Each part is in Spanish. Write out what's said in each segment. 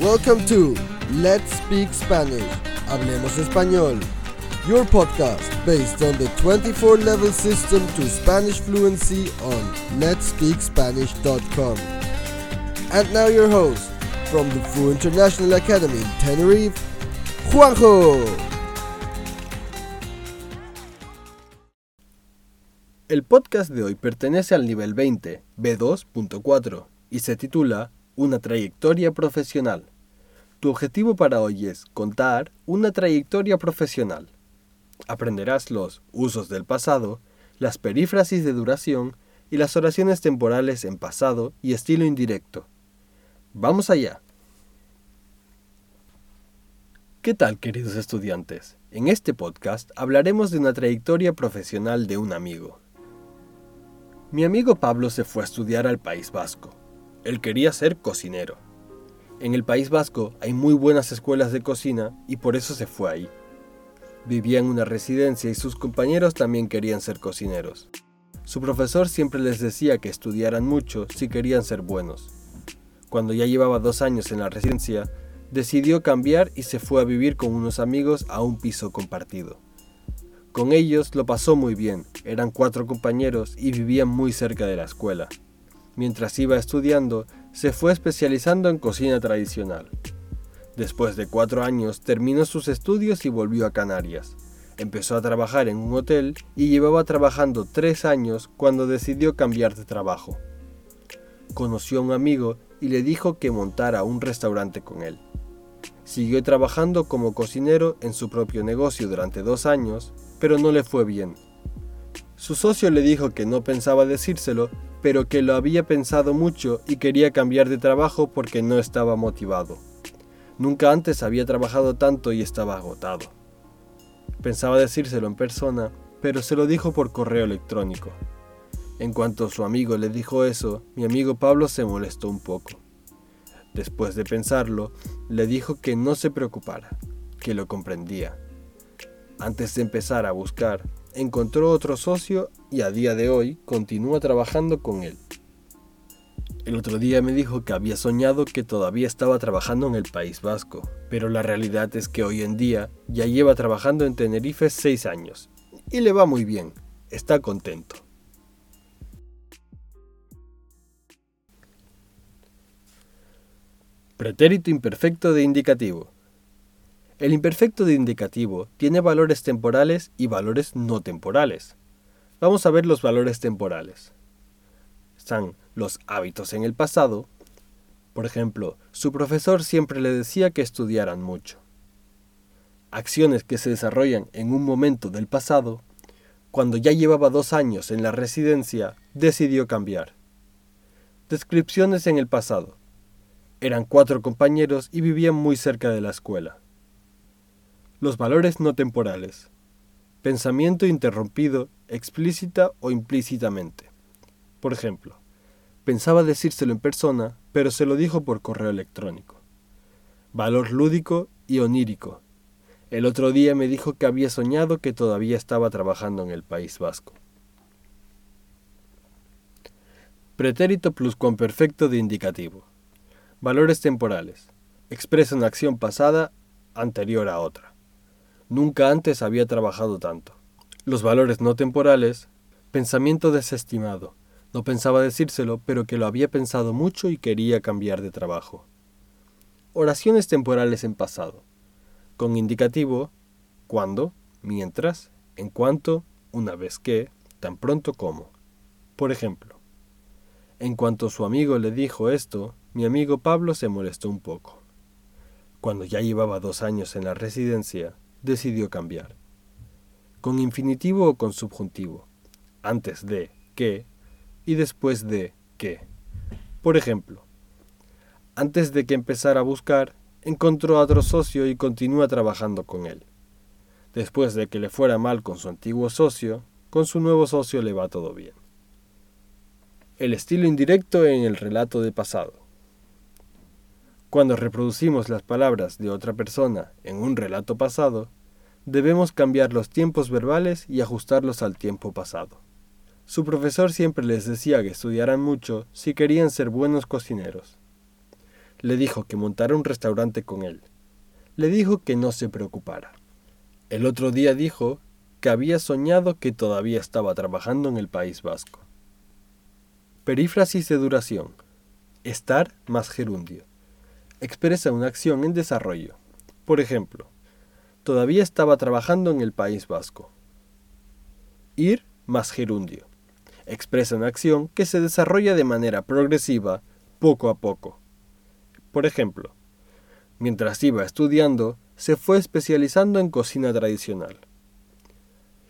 Welcome to Let's Speak Spanish. Hablemos Español. Your podcast based on the 24 level system to Spanish fluency on letspeakspanish.com. And now your host from the Fu International Academy in Tenerife, Juanjo. El podcast de hoy pertenece al nivel 20, B2.4, y se titula Una trayectoria profesional. Tu objetivo para hoy es contar una trayectoria profesional. Aprenderás los usos del pasado, las perífrasis de duración y las oraciones temporales en pasado y estilo indirecto. Vamos allá. ¿Qué tal queridos estudiantes? En este podcast hablaremos de una trayectoria profesional de un amigo. Mi amigo Pablo se fue a estudiar al País Vasco. Él quería ser cocinero. En el País Vasco hay muy buenas escuelas de cocina y por eso se fue ahí. Vivía en una residencia y sus compañeros también querían ser cocineros. Su profesor siempre les decía que estudiaran mucho si querían ser buenos. Cuando ya llevaba dos años en la residencia, decidió cambiar y se fue a vivir con unos amigos a un piso compartido. Con ellos lo pasó muy bien, eran cuatro compañeros y vivían muy cerca de la escuela. Mientras iba estudiando, se fue especializando en cocina tradicional. Después de cuatro años terminó sus estudios y volvió a Canarias. Empezó a trabajar en un hotel y llevaba trabajando tres años cuando decidió cambiar de trabajo. Conoció a un amigo y le dijo que montara un restaurante con él. Siguió trabajando como cocinero en su propio negocio durante dos años pero no le fue bien. Su socio le dijo que no pensaba decírselo, pero que lo había pensado mucho y quería cambiar de trabajo porque no estaba motivado. Nunca antes había trabajado tanto y estaba agotado. Pensaba decírselo en persona, pero se lo dijo por correo electrónico. En cuanto su amigo le dijo eso, mi amigo Pablo se molestó un poco. Después de pensarlo, le dijo que no se preocupara, que lo comprendía antes de empezar a buscar, encontró otro socio y a día de hoy continúa trabajando con él. El otro día me dijo que había soñado que todavía estaba trabajando en el País Vasco, pero la realidad es que hoy en día ya lleva trabajando en Tenerife seis años y le va muy bien, está contento. Pretérito imperfecto de indicativo. El imperfecto de indicativo tiene valores temporales y valores no temporales. Vamos a ver los valores temporales. Están los hábitos en el pasado. Por ejemplo, su profesor siempre le decía que estudiaran mucho. Acciones que se desarrollan en un momento del pasado. Cuando ya llevaba dos años en la residencia, decidió cambiar. Descripciones en el pasado. Eran cuatro compañeros y vivían muy cerca de la escuela. Los valores no temporales. Pensamiento interrumpido explícita o implícitamente. Por ejemplo, pensaba decírselo en persona, pero se lo dijo por correo electrónico. Valor lúdico y onírico. El otro día me dijo que había soñado que todavía estaba trabajando en el País Vasco. Pretérito pluscuamperfecto de indicativo. Valores temporales. Expresa una acción pasada anterior a otra. Nunca antes había trabajado tanto. Los valores no temporales, pensamiento desestimado. No pensaba decírselo, pero que lo había pensado mucho y quería cambiar de trabajo. Oraciones temporales en pasado. Con indicativo, cuando, mientras, en cuanto, una vez que, tan pronto como. Por ejemplo, en cuanto su amigo le dijo esto, mi amigo Pablo se molestó un poco. Cuando ya llevaba dos años en la residencia, decidió cambiar. Con infinitivo o con subjuntivo. Antes de que y después de que. Por ejemplo, antes de que empezara a buscar, encontró a otro socio y continúa trabajando con él. Después de que le fuera mal con su antiguo socio, con su nuevo socio le va todo bien. El estilo indirecto en el relato de pasado. Cuando reproducimos las palabras de otra persona en un relato pasado, debemos cambiar los tiempos verbales y ajustarlos al tiempo pasado. Su profesor siempre les decía que estudiaran mucho si querían ser buenos cocineros. Le dijo que montara un restaurante con él. Le dijo que no se preocupara. El otro día dijo que había soñado que todavía estaba trabajando en el País Vasco. Perífrasis de duración. Estar más gerundio. Expresa una acción en desarrollo. Por ejemplo, todavía estaba trabajando en el País Vasco. Ir más gerundio. Expresa una acción que se desarrolla de manera progresiva, poco a poco. Por ejemplo, mientras iba estudiando, se fue especializando en cocina tradicional.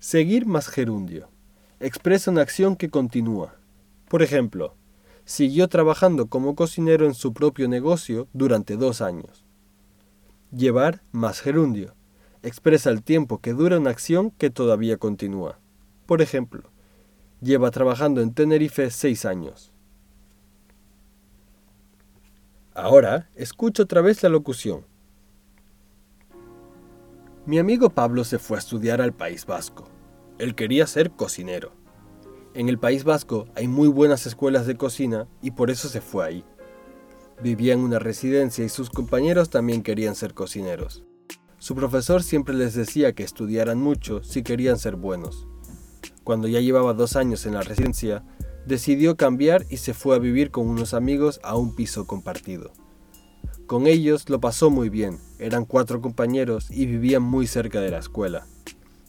Seguir más gerundio. Expresa una acción que continúa. Por ejemplo, siguió trabajando como cocinero en su propio negocio durante dos años. Llevar más gerundio. Expresa el tiempo que dura una acción que todavía continúa. Por ejemplo, lleva trabajando en Tenerife seis años. Ahora, escucho otra vez la locución. Mi amigo Pablo se fue a estudiar al País Vasco. Él quería ser cocinero. En el País Vasco hay muy buenas escuelas de cocina y por eso se fue ahí. Vivía en una residencia y sus compañeros también querían ser cocineros. Su profesor siempre les decía que estudiaran mucho si querían ser buenos. Cuando ya llevaba dos años en la residencia, decidió cambiar y se fue a vivir con unos amigos a un piso compartido. Con ellos lo pasó muy bien, eran cuatro compañeros y vivían muy cerca de la escuela.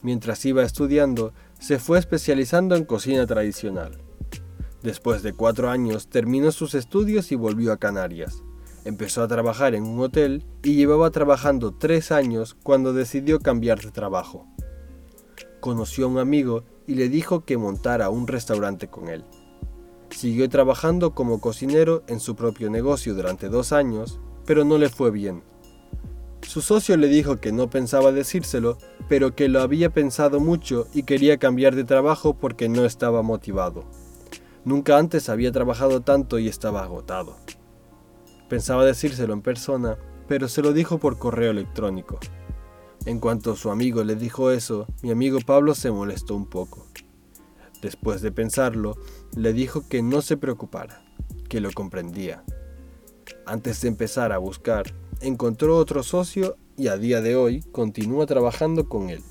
Mientras iba estudiando, se fue especializando en cocina tradicional. Después de cuatro años terminó sus estudios y volvió a Canarias. Empezó a trabajar en un hotel y llevaba trabajando tres años cuando decidió cambiar de trabajo. Conoció a un amigo y le dijo que montara un restaurante con él. Siguió trabajando como cocinero en su propio negocio durante dos años, pero no le fue bien. Su socio le dijo que no pensaba decírselo, pero que lo había pensado mucho y quería cambiar de trabajo porque no estaba motivado. Nunca antes había trabajado tanto y estaba agotado. Pensaba decírselo en persona, pero se lo dijo por correo electrónico. En cuanto su amigo le dijo eso, mi amigo Pablo se molestó un poco. Después de pensarlo, le dijo que no se preocupara, que lo comprendía. Antes de empezar a buscar, encontró otro socio y a día de hoy continúa trabajando con él.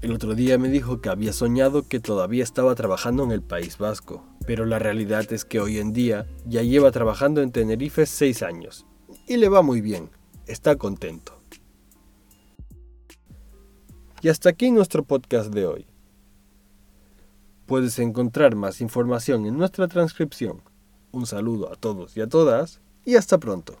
El otro día me dijo que había soñado que todavía estaba trabajando en el País Vasco, pero la realidad es que hoy en día ya lleva trabajando en Tenerife seis años y le va muy bien, está contento. Y hasta aquí nuestro podcast de hoy. Puedes encontrar más información en nuestra transcripción. Un saludo a todos y a todas y hasta pronto.